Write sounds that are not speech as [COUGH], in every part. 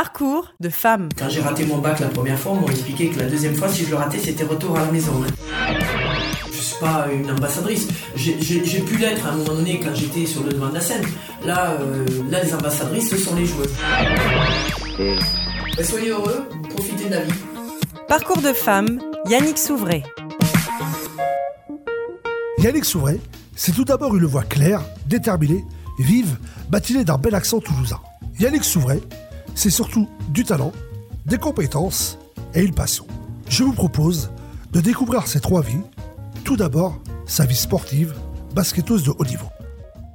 Parcours de femme. Quand j'ai raté mon bac la première fois, on m'a expliqué que la deuxième fois, si je le ratais, c'était retour à la maison. Je suis pas une ambassadrice. J'ai pu l'être à un moment donné quand j'étais sur le devant de la scène. Là, euh, là les ambassadrices, ce sont les joueuses. Ben, soyez heureux, profitez de la vie. Parcours de femme, Yannick Souvray. Yannick Souvray, c'est tout d'abord une voix claire, déterminée, vive, bâtilée d'un bel accent toulousain. Yannick Souvray, c'est surtout du talent, des compétences et une passion. Je vous propose de découvrir ces trois vies. Tout d'abord, sa vie sportive, basketteuse de haut niveau.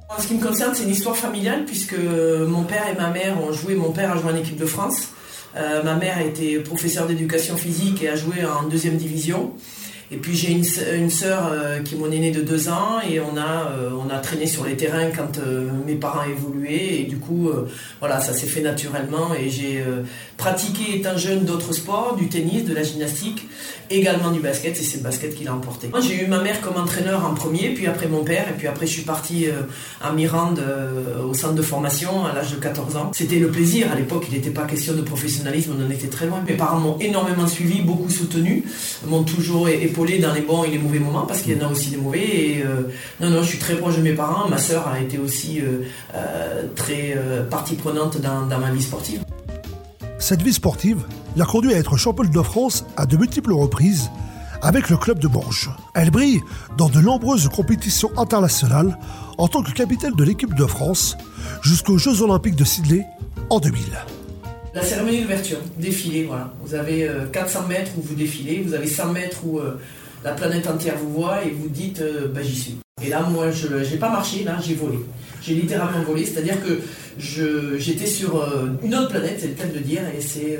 En ce qui me concerne, c'est une histoire familiale puisque mon père et ma mère ont joué. Mon père a joué en équipe de France. Euh, ma mère était professeure d'éducation physique et a joué en deuxième division. Et puis j'ai une, une sœur euh, qui est mon aînée de deux ans et on a, euh, on a traîné sur les terrains quand euh, mes parents évoluaient et du coup voilà ça s'est fait naturellement et j'ai pratiqué étant jeune d'autres sports, du tennis, de la gymnastique, également du basket et c'est le basket qui l'a emporté. Moi j'ai eu ma mère comme entraîneur en premier, puis après mon père et puis après je suis partie à Mirande au centre de formation à l'âge de 14 ans. C'était le plaisir, à l'époque il n'était pas question de professionnalisme, on en était très loin. Mes parents m'ont énormément suivi, beaucoup soutenu, m'ont toujours dans les bons et les mauvais moments parce qu'il y en a aussi des mauvais. Et euh, non, non, je suis très proche de mes parents. Ma sœur a été aussi euh, euh, très partie prenante dans, ma vie sportive. Cette vie sportive l'a conduit à être championne de France à de multiples reprises avec le club de Bourges. Elle brille dans de nombreuses compétitions internationales en tant que capitaine de l'équipe de France jusqu'aux Jeux Olympiques de Sydney en 2000. La cérémonie d'ouverture, défilé, voilà. Vous avez 400 mètres où vous défilez, vous avez 100 mètres où la planète entière vous voit et vous dites euh, bah, j'y suis. Et là, moi, je n'ai pas marché, là, j'ai volé. J'ai littéralement volé, c'est-à-dire que j'étais sur euh, une autre planète, c'est le cas de dire, et c'est.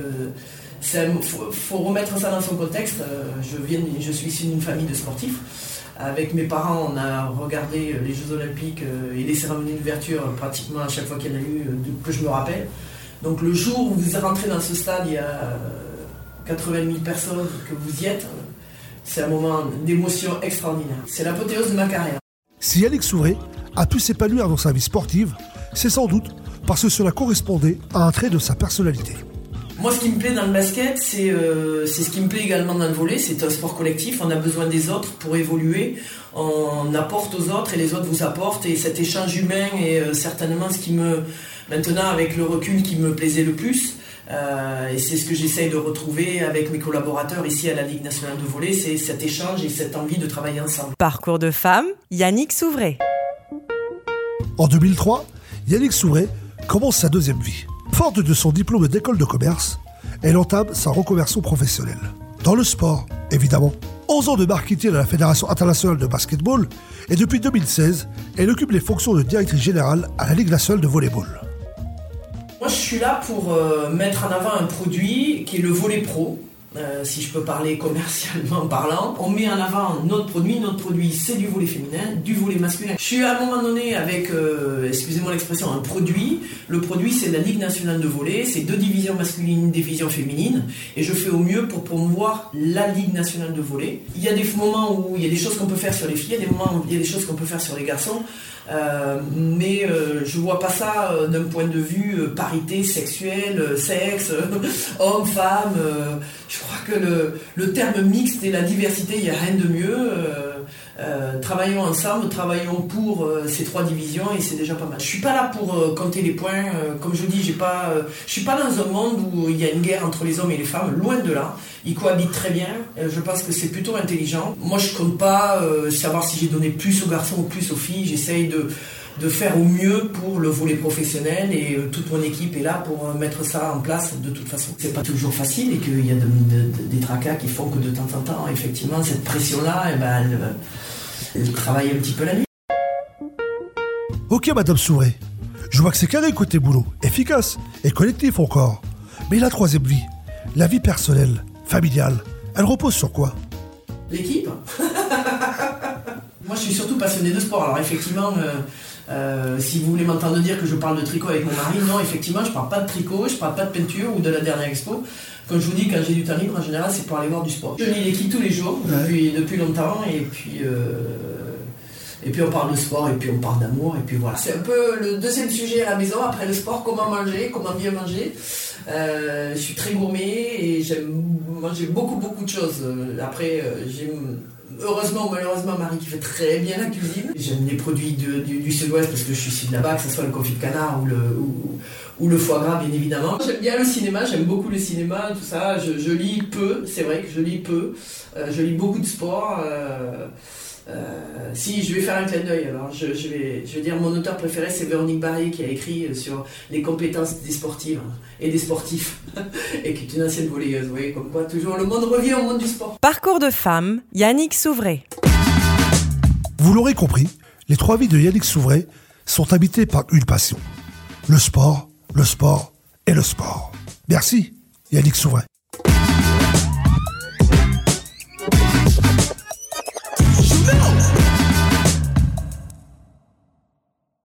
Il euh, faut, remettre ça dans son contexte. je, viens, je suis issu d'une famille de sportifs. Avec mes parents, on a regardé les Jeux Olympiques et les cérémonies d'ouverture pratiquement à chaque fois qu'il y en a eu, que je me rappelle. Donc le jour où vous rentrez dans ce stade, il y a 80 000 personnes, que vous y êtes, c'est un moment d'émotion extraordinaire. C'est l'apothéose de ma carrière. Si Yannick Souré a pu s'épanouir dans sa vie sportive, c'est sans doute parce que cela correspondait à un trait de sa personnalité. Moi, ce qui me plaît dans le basket, c'est euh, ce qui me plaît également dans le volet. C'est un sport collectif. On a besoin des autres pour évoluer. On apporte aux autres et les autres vous apportent. Et cet échange humain est euh, certainement ce qui me, maintenant avec le recul, qui me plaisait le plus. Euh, et c'est ce que j'essaye de retrouver avec mes collaborateurs ici à la Ligue nationale de volley, c'est cet échange et cette envie de travailler ensemble. Parcours de femme, Yannick Souvray. En 2003, Yannick Souvray commence sa deuxième vie. Forte de son diplôme d'école de commerce, elle entame sa reconversion professionnelle. Dans le sport, évidemment. 11 ans de marketing à la Fédération internationale de basketball et depuis 2016, elle occupe les fonctions de directrice générale à la Ligue nationale de volleyball. Moi, je suis là pour euh, mettre en avant un produit qui est le volet pro. Euh, si je peux parler commercialement parlant, on met en avant notre produit. Notre produit, c'est du volet féminin, du volet masculin. Je suis à un moment donné avec, euh, excusez-moi l'expression, un produit. Le produit, c'est la Ligue nationale de volet. C'est deux divisions masculines, une division féminine. Et je fais au mieux pour promouvoir la Ligue nationale de volet. Il y a des moments où il y a des choses qu'on peut faire sur les filles, il y a des moments où il y a des choses qu'on peut faire sur les garçons. Euh, mais euh, je vois pas ça d'un point de vue parité sexuelle, sexe, [LAUGHS] homme, femme. je crois que le, le, terme mixte et la diversité, il n'y a rien de mieux. Euh, travaillons ensemble, travaillons pour euh, ces trois divisions et c'est déjà pas mal. Je suis pas là pour euh, compter les points. comme je vous dis, j'ai pas, je suis pas dans un monde où il y a une guerre entre les hommes et les femmes. Loin de là, ils cohabitent très bien. je pense que c'est plutôt intelligent. Moi, je compte pas savoir si j'ai donné plus aux garçons ou plus aux filles. J'essaye de de faire au mieux pour le volet professionnel et toute mon équipe est là pour mettre ça en place de toute façon. C'est pas toujours facile et qu'il y a des tracas qui font que de temps en temps, effectivement, cette pression-là, eh ben, elle, et travailler un petit peu la nuit. Ok, Madame Souré. Je vois que c'est carré côté boulot, efficace et collectif encore. Mais la troisième vie, la vie personnelle, familiale, elle repose sur quoi? L'équipe? [LAUGHS] Moi, je suis surtout passionné de sport. Alors, effectivement, euh, euh, si vous voulez m'entendre dire que je parle de tricot avec mon mari, non, effectivement, je parle pas de tricot, je parle pas de peinture ou de la dernière expo. Comme je vous dis, quand j'ai du temps libre, en général, c'est pour aller voir du sport. Je lis l'équipe tous les jours, depuis, depuis longtemps, et puis, euh, Et puis on parle de sport, et puis on parle d'amour, et puis voilà. C'est un peu le deuxième sujet à la maison, après le sport, comment manger, comment bien manger. Euh, je suis très gourmet et j'aime manger beaucoup beaucoup de choses. Euh, après, euh, j'ai heureusement ou malheureusement Marie qui fait très bien la cuisine. J'aime les produits du, sud-ouest parce que je suis issu de là-bas, que ce soit le confit de canard ou le, ou, le foie gras bien évidemment. J'aime bien le cinéma, j'aime beaucoup le cinéma, tout ça. Je, lis peu, c'est vrai que je lis peu. je lis beaucoup de sport. Euh, si, je vais faire un clin d'œil. Alors, je, vais, je vais dire, mon auteur préféré, c'est Véronique Barry, qui a écrit euh, sur les compétences des sportives et des sportifs, [LAUGHS] et qui est une ancienne volleyeuse. Vous voyez, comme quoi, toujours le monde revient au monde du sport. Parcours de femme, Yannick Souvray. Vous l'aurez compris, les trois vies de Yannick Souvray sont habitées par une passion le sport, le sport et le sport. Merci, Yannick Souvray.